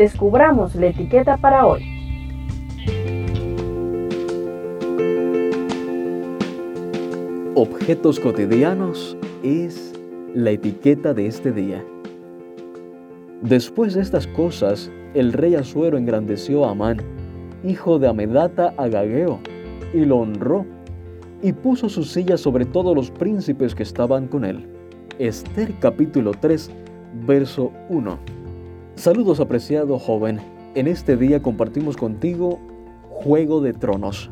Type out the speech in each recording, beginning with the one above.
descubramos la etiqueta para hoy. Objetos cotidianos es la etiqueta de este día. Después de estas cosas, el rey Asuero engrandeció a Amán, hijo de Amedata Agageo, y lo honró, y puso su silla sobre todos los príncipes que estaban con él. Esther capítulo 3, verso 1. Saludos apreciado joven, en este día compartimos contigo Juego de Tronos.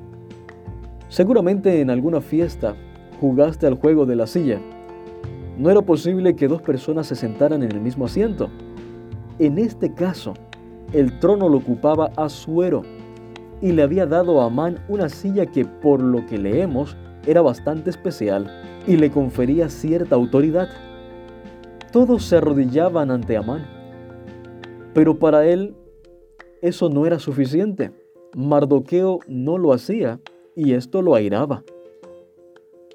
Seguramente en alguna fiesta jugaste al juego de la silla. No era posible que dos personas se sentaran en el mismo asiento. En este caso, el trono lo ocupaba Asuero y le había dado a Amán una silla que, por lo que leemos, era bastante especial y le confería cierta autoridad. Todos se arrodillaban ante Amán, pero para él eso no era suficiente. Mardoqueo no lo hacía y esto lo airaba.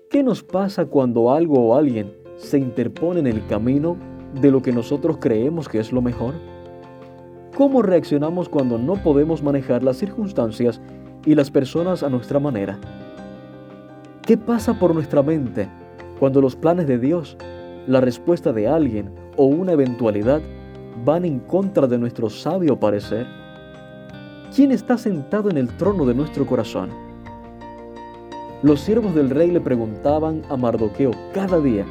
¿Qué nos pasa cuando algo o alguien se interpone en el camino de lo que nosotros creemos que es lo mejor? ¿Cómo reaccionamos cuando no podemos manejar las circunstancias y las personas a nuestra manera? ¿Qué pasa por nuestra mente cuando los planes de Dios, la respuesta de alguien o una eventualidad van en contra de nuestro sabio parecer? ¿Quién está sentado en el trono de nuestro corazón? Los siervos del rey le preguntaban a Mardoqueo cada día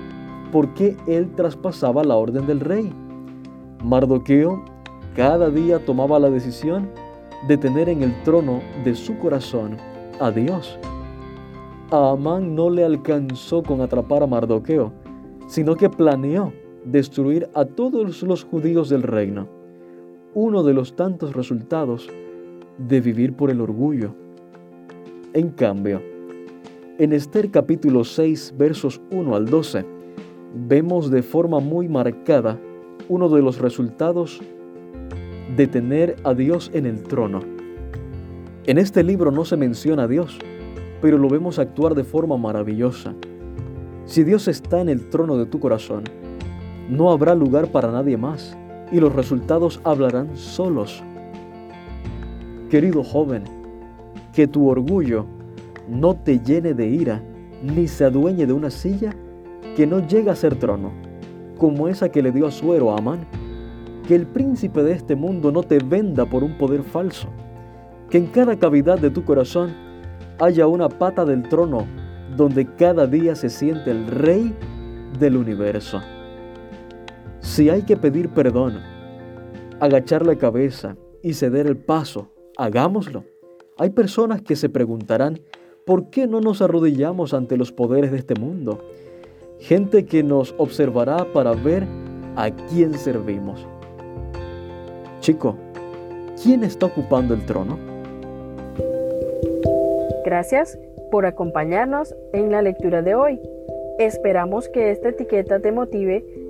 por qué él traspasaba la orden del rey. Mardoqueo cada día tomaba la decisión de tener en el trono de su corazón a Dios. A Amán no le alcanzó con atrapar a Mardoqueo, sino que planeó destruir a todos los judíos del reino, uno de los tantos resultados de vivir por el orgullo. En cambio, en Esther capítulo 6 versos 1 al 12 vemos de forma muy marcada uno de los resultados de tener a Dios en el trono. En este libro no se menciona a Dios, pero lo vemos actuar de forma maravillosa. Si Dios está en el trono de tu corazón, no habrá lugar para nadie más y los resultados hablarán solos. Querido joven, que tu orgullo no te llene de ira, ni se adueñe de una silla que no llega a ser trono, como esa que le dio a suero a Amán. Que el príncipe de este mundo no te venda por un poder falso. Que en cada cavidad de tu corazón haya una pata del trono donde cada día se siente el rey del universo. Si hay que pedir perdón, agachar la cabeza y ceder el paso, hagámoslo. Hay personas que se preguntarán, ¿por qué no nos arrodillamos ante los poderes de este mundo? Gente que nos observará para ver a quién servimos. Chico, ¿quién está ocupando el trono? Gracias por acompañarnos en la lectura de hoy. Esperamos que esta etiqueta te motive